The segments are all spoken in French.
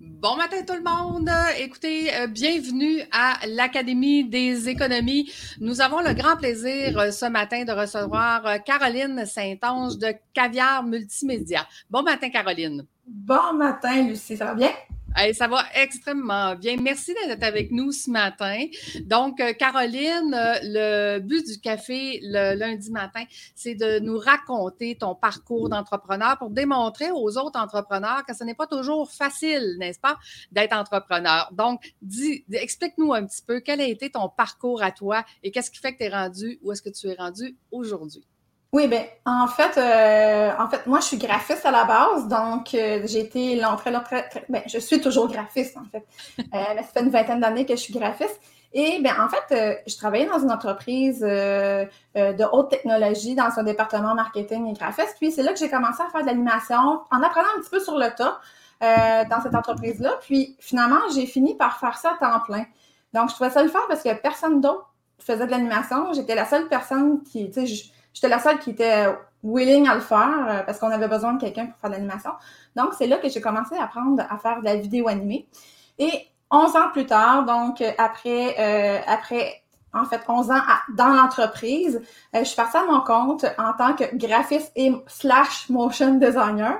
Bon matin tout le monde. Écoutez, euh, bienvenue à l'Académie des économies. Nous avons le grand plaisir euh, ce matin de recevoir euh, Caroline Saint-Onge de Caviar Multimédia. Bon matin Caroline. Bon matin Lucie, ça va bien? Ça va extrêmement bien. Merci d'être avec nous ce matin. Donc, euh, Caroline, euh, le but du café le lundi matin, c'est de nous raconter ton parcours d'entrepreneur pour démontrer aux autres entrepreneurs que ce n'est pas toujours facile, n'est-ce pas, d'être entrepreneur. Donc, dis, explique-nous un petit peu quel a été ton parcours à toi et qu'est-ce qui fait que tu es rendu, où est-ce que tu es rendu aujourd'hui? Oui, ben en fait, euh, en fait, moi je suis graphiste à la base, donc euh, j'ai été l'entrée, ben je suis toujours graphiste en fait. Euh, ça fait une vingtaine d'années que je suis graphiste. Et ben en fait, je travaillais dans une entreprise de haute technologie dans un département marketing et graphiste. Puis c'est là que j'ai commencé à faire de l'animation en apprenant un petit peu sur le tas dans cette entreprise-là. Puis finalement, j'ai fini par faire ça à temps plein. Donc je trouvais ça le faire parce que personne d'autre faisait de l'animation. J'étais la seule personne qui, tu sais, J'étais la seule qui était willing à le faire euh, parce qu'on avait besoin de quelqu'un pour faire de l'animation. Donc, c'est là que j'ai commencé à apprendre à faire de la vidéo animée. Et 11 ans plus tard, donc après, euh, après en fait 11 ans dans l'entreprise, euh, je suis partie à mon compte en tant que graphiste et slash motion designer.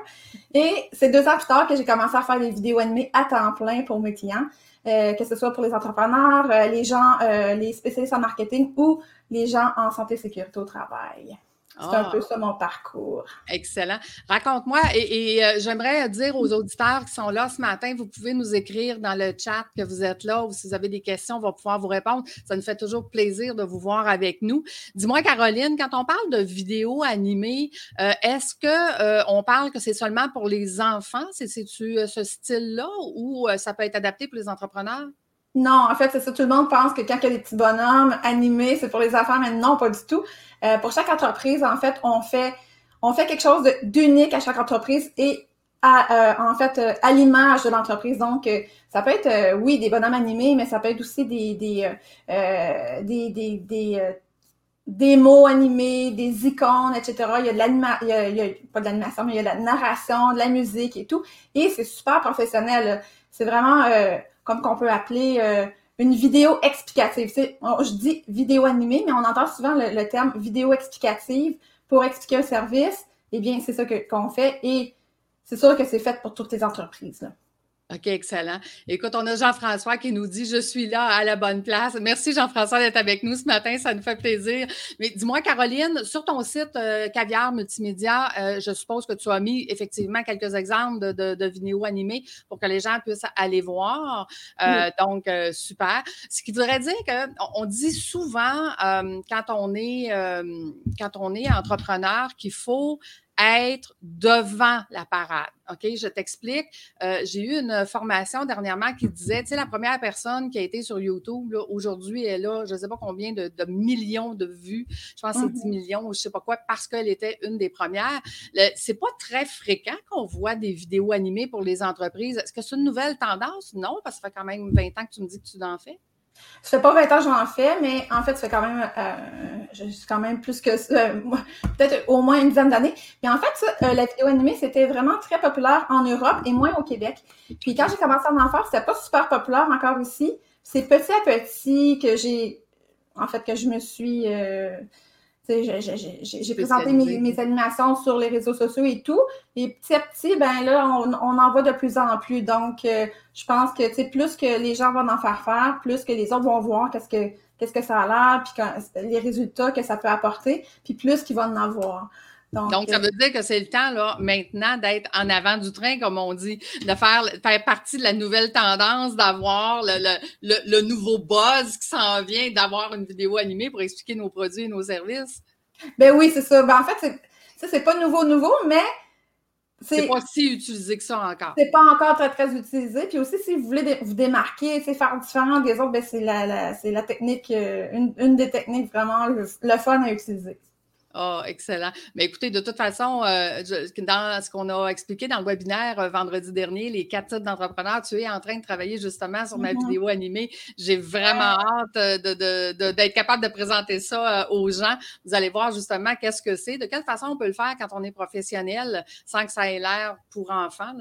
Et c'est deux ans plus tard que j'ai commencé à faire des vidéos animées à temps plein pour mes clients. Euh, que ce soit pour les entrepreneurs, euh, les gens, euh, les spécialistes en marketing ou les gens en santé et sécurité au travail. C'est un ah. peu ça mon parcours. Excellent. Raconte-moi, et, euh, j'aimerais dire aux auditeurs qui sont là ce matin, vous pouvez nous écrire dans le chat que vous êtes là ou si vous avez des questions, on va pouvoir vous répondre. Ça nous fait toujours plaisir de vous voir avec nous. Dis-moi, Caroline, quand on parle de vidéos animées, euh, est-ce que euh, on parle que c'est seulement pour les enfants? C'est-tu ce style-là ou ça peut être adapté pour les entrepreneurs? Non, en fait, c'est ça. Tout le monde pense que quand il y a des petits bonhommes animés, c'est pour les enfants, mais non, pas du tout. Euh, pour chaque entreprise, en fait, on fait on fait quelque chose d'unique à chaque entreprise et à, euh, en fait euh, à l'image de l'entreprise. Donc, ça peut être oui des bonhommes animés, mais ça peut être aussi des des des des, des, des mots animés, des icônes, etc. Il y a de l'animation, il, y a, pas de l'animation, mais il y a de la narration, de la musique et tout. Et c'est super professionnel. C'est vraiment comme qu'on peut appeler euh, une vidéo explicative. je dis vidéo animée, mais on entend souvent le, terme vidéo explicative pour expliquer un service. Eh bien, c'est ça qu'on fait et c'est sûr que c'est fait pour toutes les entreprises. OK, excellent. Écoute, on a Jean-François qui nous dit Je suis là à la bonne place. Merci Jean-François d'être avec nous ce matin, ça nous fait plaisir. Mais dis-moi, Caroline, sur ton site euh, Caviar Multimédia, euh, je suppose que tu as mis effectivement quelques exemples de, vidéos animées pour que les gens puissent aller voir. Euh, donc, super. Ce qui voudrait dire qu'on dit souvent quand on est quand on est entrepreneur qu'il faut être devant la parade. OK, je t'explique. Euh, j'ai eu une formation dernièrement qui disait, tu sais, la première personne qui a été sur YouTube, aujourd'hui, elle a, je ne sais pas combien de, millions de vues, je pense que c'est 10 mhm. millions ou je ne sais pas quoi, parce qu'elle était une des premières. C'est pas très fréquent qu'on voit des vidéos animées pour les entreprises. Est-ce que c'est une nouvelle tendance? Non, parce que ça fait quand même 20 ans que tu me dis que tu en fais. Ça fait pas 20 ans que j'en fais, mais en fait, ça fait quand même, euh, quand même plus que euh, peut-être au moins une dizaine d'années. Mais en fait, euh, la vidéo animée, c'était vraiment très populaire en Europe et moins au Québec. Puis quand j'ai commencé à en faire, c'était pas super populaire encore ici. C'est petit à petit que j'ai, en fait, que je me suis j'ai présenté mes, animations sur les réseaux sociaux et tout. Et petit à petit, ben là, on, en voit de plus en plus. Donc, euh, je pense que plus que les gens vont en faire faire, plus que les autres vont voir qu'est-ce que qu'est-ce que ça a l'air, puis les résultats que ça peut apporter, puis plus qu'ils vont en avoir. Donc, ça euh, veut dire que c'est le temps, là, maintenant, d'être en avant du train, comme on dit, de faire, faire partie de la nouvelle tendance, d'avoir le, le, le, nouveau buzz qui s'en vient, d'avoir une vidéo animée pour expliquer nos produits et nos services. Ben oui, c'est ça. Ben, en fait, ça, c'est pas nouveau, nouveau, mais c'est pas si utilisé que ça encore. C'est pas encore très, très utilisé. Puis aussi, si vous voulez vous démarquer, faire différent des autres, ben c'est la, la technique, euh, une, une, des techniques vraiment le, fun à utiliser. Oh, excellent. Mais écoutez, de toute façon, euh, dans ce qu'on a expliqué dans le webinaire euh, vendredi dernier, les quatre types d'entrepreneurs, tu es en train de travailler justement sur ma mm-hmm. vidéo animée. J'ai vraiment hâte euh, d'être capable de présenter ça aux gens. Vous allez voir justement qu'est-ce que c'est, de quelle façon on peut le faire quand on est professionnel sans que ça ait l'air pour enfants.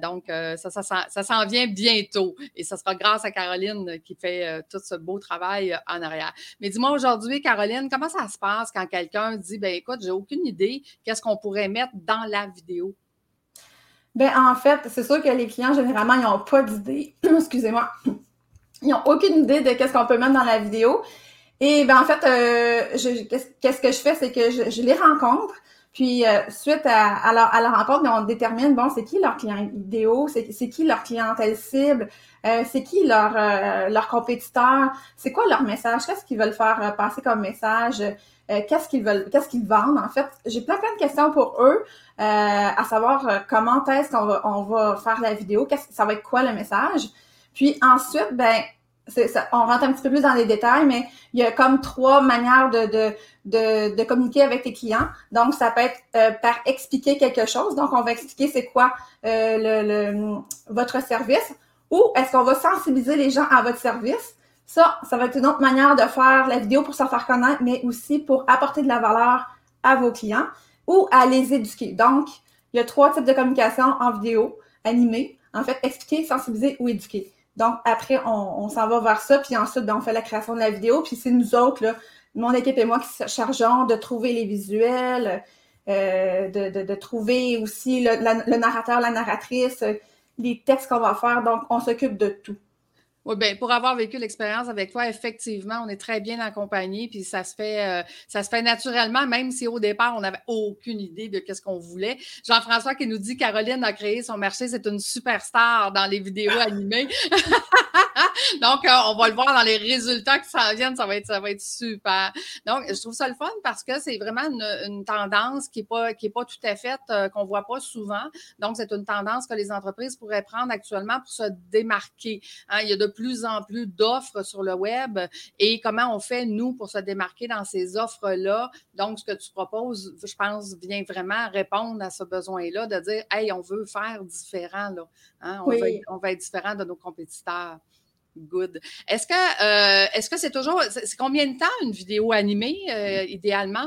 donc, ça, ça, ça s'en vient bientôt et ce sera grâce à Caroline qui fait tout ce beau travail en arrière. Mais dis-moi aujourd'hui, Caroline, comment ça se passe quand quelqu'un dit ben écoute, j'ai aucune idée, qu'est-ce qu'on pourrait mettre dans la vidéo? Ben en fait, c'est sûr que les clients, généralement, ils n'ont pas d'idée. Excusez-moi. Ils n'ont aucune idée de qu'est-ce qu'on peut mettre dans la vidéo. Et ben en fait, euh, qu'est-ce que je fais, c'est que je, les rencontre. Puis euh, suite à, leur, rencontre, ben, on détermine bon, c'est qui leur client idéal, c'est qui leur clientèle cible, euh, c'est qui leur compétiteur, c'est quoi leur message, qu'est-ce qu'ils veulent faire passer comme message? Euh, qu'est-ce qu'ils veulent, qu'est-ce qu'ils vendent. En fait, j'ai plein plein de questions pour eux, euh, à savoir euh, comment est-ce qu'on va, on va faire la vidéo, ça va être quoi le message. Puis ensuite, ben, ça, on rentre un petit peu plus dans les détails, mais il y a comme trois manières de, de, de, de communiquer avec tes clients. Donc, ça peut être par expliquer quelque chose. Donc, on va expliquer c'est quoi le, le, votre service ou est-ce qu'on va sensibiliser les gens à votre service? Ça, ça va être une autre manière de faire la vidéo pour se faire connaître, mais aussi pour apporter de la valeur à vos clients ou à les éduquer. Donc, il y a trois types de communication en vidéo, animée. En fait, expliquer, sensibiliser ou éduquer. Donc, après, on, s'en va vers ça, puis ensuite, ben, on fait la création de la vidéo, puis c'est nous autres, là, mon équipe et moi qui se chargeons de trouver les visuels, euh, de, de, trouver aussi le, le narrateur, la narratrice, les textes qu'on va faire. Donc, on s'occupe de tout. Oui, bien, pour avoir vécu l'expérience avec toi, effectivement, on est très bien accompagné, puis ça se fait, euh, ça se fait naturellement, même si au départ, on n'avait aucune idée de qu'est-ce qu'on voulait. Jean-François qui nous dit Caroline a créé son marché, c'est une superstar dans les vidéos animées. Donc, euh, on va le voir dans les résultats qui s'en viennent, ça va être, ça va être super. Donc, je trouve ça le fun parce que c'est vraiment une, tendance qui n'est pas, qui est pas tout à fait, euh, qu'on voit pas souvent. Donc, c'est une tendance que les entreprises pourraient prendre actuellement pour se démarquer. Hein. Il y a de plus en plus d'offres sur le web et comment on fait, nous, pour se démarquer dans ces offres-là? Donc, ce que tu proposes, je pense, vient vraiment répondre à ce besoin-là de dire, hey, on veut faire différent, là. Hein? On, va, être différent de nos compétiteurs. Good. Est-ce que euh, est-ce que c'est toujours c'est combien de temps une vidéo animée euh, idéalement?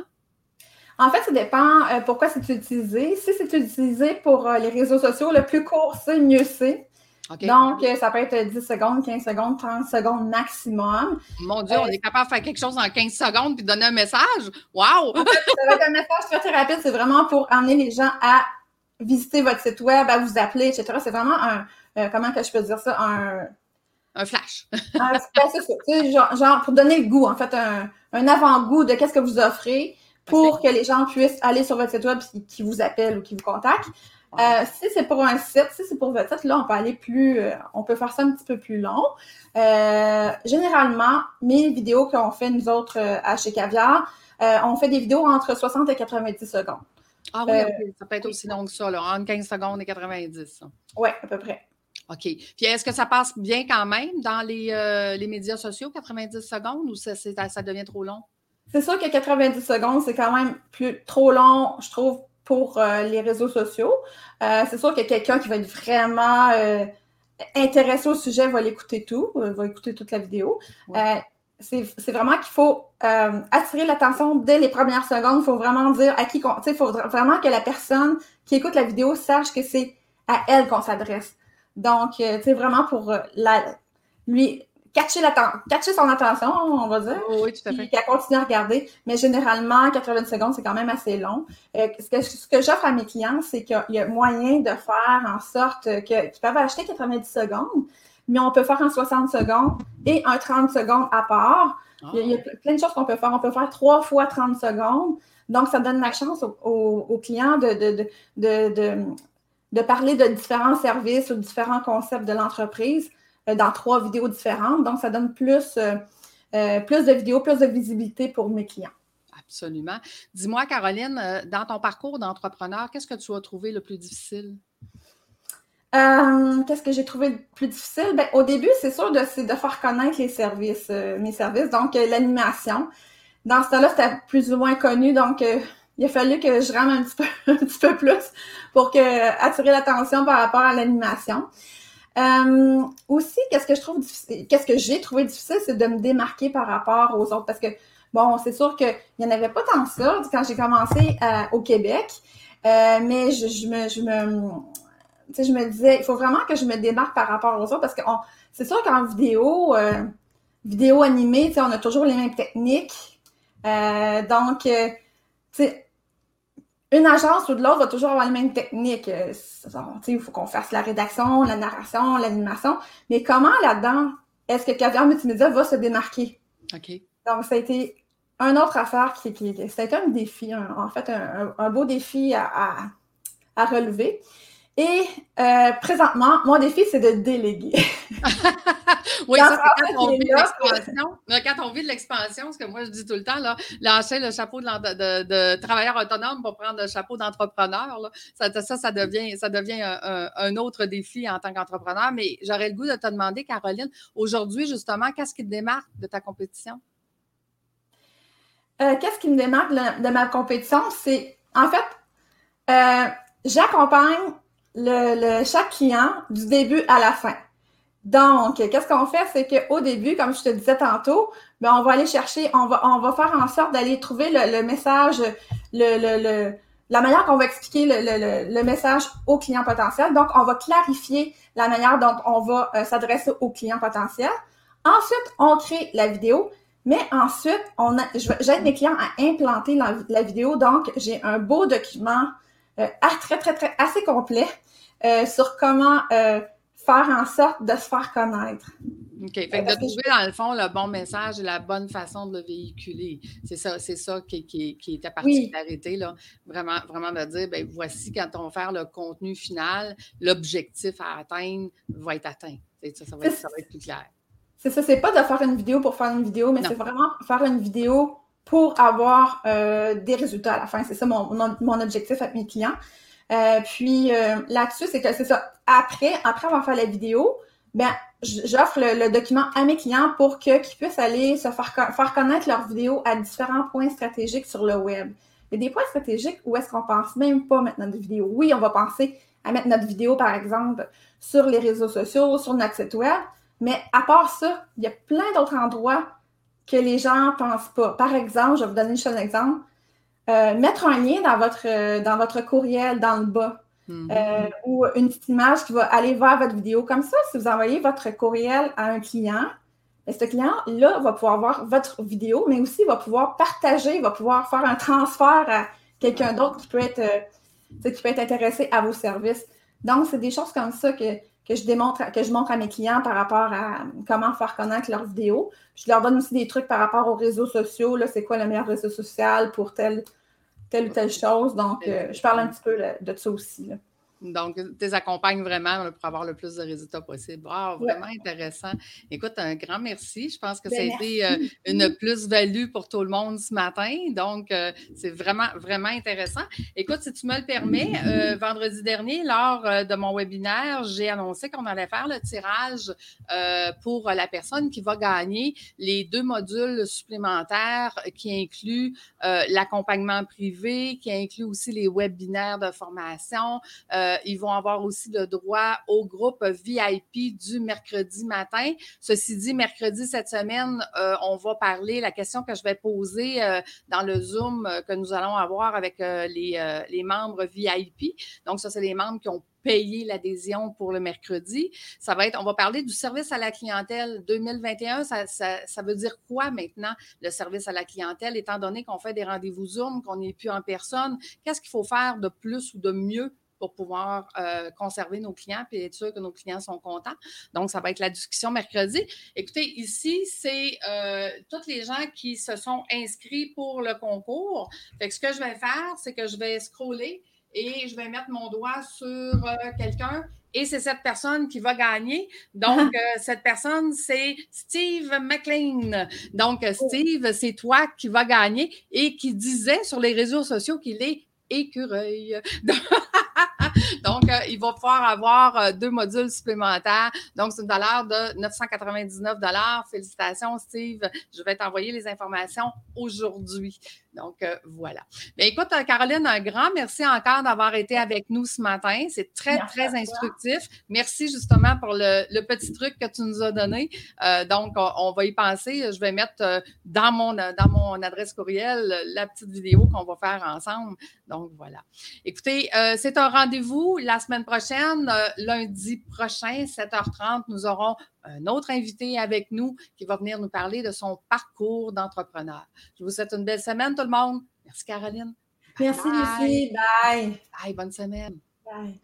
En fait, ça dépend euh, pourquoi c'est utilisé. Si c'est utilisé pour les réseaux sociaux, le plus court c'est, mieux c'est. Donc, ça peut être 10 secondes, 15 secondes, 30 secondes maximum. Mon Dieu, on est capable de faire quelque chose en 15 secondes puis donner un message? Wow! ça va être un message très, très rapide. C'est vraiment pour amener les gens à visiter votre site web, à vous appeler, etc. C'est vraiment un, comment que je peux dire ça? Un, un flash. un, c'est ça. Genre, genre, pour donner le goût, en fait, un, un avant-goût de qu'est-ce que vous offrez pour que les gens puissent aller sur votre site web et qu'ils vous appellent ou qu'ils vous contactent. Euh, si c'est pour un site, si c'est pour votre site, là, on peut aller plus, euh, on peut faire ça un petit peu plus long. Euh, généralement, mes vidéos qu'on fait, nous autres, à chez Caviar, on fait des vidéos entre 60 et 90 secondes. Ah oui, ça peut être aussi long que ça, là, entre 15 secondes et 90. Oui, à peu près. OK. Puis est-ce que ça passe bien quand même dans les, les médias sociaux, 90 secondes, ou ça, ça devient trop long? C'est sûr que 90 secondes, c'est quand même plus trop long, je trouve, pour euh, les réseaux sociaux. Euh, c'est sûr que quelqu'un qui va être vraiment euh, intéressé au sujet va l'écouter tout, va écouter toute la vidéo. c'est vraiment qu'il faut attirer l'attention dès les premières secondes. Il faut vraiment dire à qui, il faut vraiment que la personne qui écoute la vidéo sache que c'est à elle qu'on s'adresse. Donc, c'est vraiment pour la, lui catcher, catcher son attention, on va dire. Oh oui, tout à fait. Puis qu'elle continue à regarder. Mais généralement, 80 secondes, c'est quand même assez long. Euh, ce que, ce que j'offre à mes clients, c'est qu'il y a moyen de faire en sorte qu'ils peuvent acheter 90 secondes, mais on peut faire en 60 secondes et un 30 secondes à part. Il, y a, ah. plein de choses qu'on peut faire. On peut faire trois fois 30 secondes. Donc, ça donne la chance aux, clients de, de, de, de, de parler de différents services ou différents concepts de l'entreprise euh, dans trois vidéos différentes. Donc, ça donne plus, euh, euh, plus de vidéos, plus de visibilité pour mes clients. Absolument. Dis-moi, Caroline, dans ton parcours d'entrepreneur, qu'est-ce que tu as trouvé le plus difficile? qu'est-ce que j'ai trouvé le plus difficile? Ben, au début, c'est sûr de, de faire connaître les services, mes services, donc l'animation. dans ce temps-là, c'était plus ou moins connu, donc il a fallu que je rame un petit peu, un petit peu plus pour que attirer l'attention par rapport à l'animation. Euh, aussi, qu'est-ce que je trouve qu'est-ce que j'ai trouvé difficile, c'est de me démarquer par rapport aux autres, parce que bon, c'est sûr qu'il n'y en avait pas tant que ça quand j'ai commencé euh, au Québec, euh, mais je, je me, je me disais, il faut vraiment que je me démarque par rapport aux autres, parce que c'est sûr qu'en vidéo, vidéo animée, on a toujours les mêmes techniques, donc, tu sais une agence ou de l'autre va toujours avoir les mêmes techniques. Euh, il faut qu'on fasse la rédaction, la narration, l'animation. Mais comment là-dedans est-ce que Caviar Multimédia va se démarquer? OK. Donc, ça a été une autre affaire qui, qui, un défi, en fait, un, beau défi à, à relever. Et euh, présentement, mon défi, c'est de déléguer. oui, ça, c'est quand on vit de l'expansion. Quand on vit de l'expansion, ce que moi, je dis tout le temps, là, lâcher le chapeau de, de, travailleur autonome pour prendre le chapeau d'entrepreneur, ça, ça, ça, devient, ça devient un, autre défi en tant qu'entrepreneur. Mais j'aurais le goût de te demander, Caroline, aujourd'hui, justement, qu'est-ce qui te démarque de ta compétition? Euh, qu'est-ce qui me démarque de, ma compétition? C'est, en fait, euh, j'accompagne le, chaque client du début à la fin. Donc, qu'est-ce qu'on fait? C'est qu'au début, comme je te disais tantôt, ben, on va aller chercher, on va, on va faire en sorte d'aller trouver le, message, le, la manière qu'on va expliquer le, message au client potentiel. Donc, on va clarifier la manière dont on va euh, s'adresser au client potentiel. Ensuite, on crée la vidéo. Mais ensuite, on j'aide mes clients à implanter la, vidéo. Donc, j'ai un beau document très, très, très, assez complet euh, sur comment euh, faire en sorte de se faire connaître. OK. Fait que de trouver, dans le fond, le bon message et la bonne façon de le véhiculer. C'est ça, c'est ça qui, qui, qui est ta particularité, là. Vraiment, vraiment de dire, ben voici quand on va faire le contenu final, l'objectif à atteindre va être atteint. Ça, ça, va être, ça va être plus clair. C'est ça, c'est pas de faire une vidéo pour faire une vidéo, mais c'est vraiment faire une vidéo pour avoir euh, des résultats à la fin. C'est ça mon, mon, objectif avec mes clients. Euh, puis euh, là-dessus, c'est que c'est ça. Après, après avoir fait la vidéo, ben j'offre le, document à mes clients pour que qu'ils puissent aller se faire, faire connaître leur vidéo à différents points stratégiques sur le web. Il y a des points stratégiques où est-ce qu'on pense même pas mettre notre vidéo. Oui, on va penser à mettre notre vidéo, par exemple, sur les réseaux sociaux, sur notre site web, mais à part ça, il y a plein d'autres endroits que les gens pensent pas. Par exemple, je vais vous donner juste un exemple. Euh, mettre un lien dans votre, euh, dans votre courriel dans le bas mm-hmm. euh, ou une petite image qui va aller vers votre vidéo. Comme ça, si vous envoyez votre courriel à un client, ben, ce client-là va pouvoir voir votre vidéo, mais aussi va pouvoir partager, va pouvoir faire un transfert à quelqu'un d'autre qui peut être qui peut être intéressé à vos services. Donc, c'est des choses comme ça que, que je démontre, que je montre à mes clients par rapport à comment faire connaître leurs vidéos. Je leur donne aussi des trucs par rapport aux réseaux sociaux. Là, c'est quoi le meilleur réseau social pour telle, telle ou telle chose. Donc, euh, je parle un petit peu de ça aussi. Là. Donc, tu les accompagnes vraiment pour avoir le plus de résultats possible. vraiment intéressant. Écoute, un grand merci. Je pense que ça a ben, été euh, une plus-value pour tout le monde ce matin. Donc, euh, c'est vraiment, vraiment intéressant. Écoute, si tu me le permets, euh, vendredi dernier, lors de mon webinaire, j'ai annoncé qu'on allait faire le tirage pour la personne qui va gagner les deux modules supplémentaires qui incluent l'accompagnement privé, qui inclut aussi les webinaires de formation. Euh, ils vont avoir aussi le droit au groupe VIP du mercredi matin. Ceci dit, mercredi cette semaine, euh, on va parler, la question que je vais poser euh, dans le Zoom que nous allons avoir avec les, membres VIP. Donc, ça, c'est les membres qui ont payé l'adhésion pour le mercredi. Ça va être, on va parler du service à la clientèle 2021. Ça, ça, ça, veut dire quoi maintenant, le service à la clientèle, étant donné qu'on fait des rendez-vous Zoom, qu'on n'est plus en personne? Qu'est-ce qu'il faut faire de plus ou de mieux pour pouvoir euh, conserver nos clients et être sûr que nos clients sont contents. Donc, ça va être la discussion mercredi. Écoutez, ici, c'est euh, toutes les gens qui se sont inscrits pour le concours. Fait que ce que je vais faire, c'est que je vais scroller et je vais mettre mon doigt sur euh, quelqu'un et c'est cette personne qui va gagner. Donc, cette personne, c'est Steve McLean. Donc, oh. Steve, c'est toi qui va gagner et qui disait sur les réseaux sociaux qu'il est écureuil. Donc, il va pouvoir avoir deux modules supplémentaires. Donc, c'est une valeur de 999 Félicitations, Steve. Je vais t'envoyer les informations aujourd'hui. Donc, euh, voilà. Bien, écoute, euh, Caroline, un grand merci encore d'avoir été avec nous ce matin. C'est très, très instructif. Merci justement pour le, petit truc que tu nous as donné. Euh, donc, on, va y penser. Je vais mettre dans, mon, dans mon adresse courriel la petite vidéo qu'on va faire ensemble. Donc, voilà. Écoutez, c'est un rendez-vous la semaine prochaine, lundi prochain, 7h30. Nous aurons un autre invité avec nous qui va venir nous parler de son parcours d'entrepreneur. Je vous souhaite une belle semaine, tout le monde. Merci, Caroline. Merci, Lucie. Bye. Bye. Bonne semaine. Bye.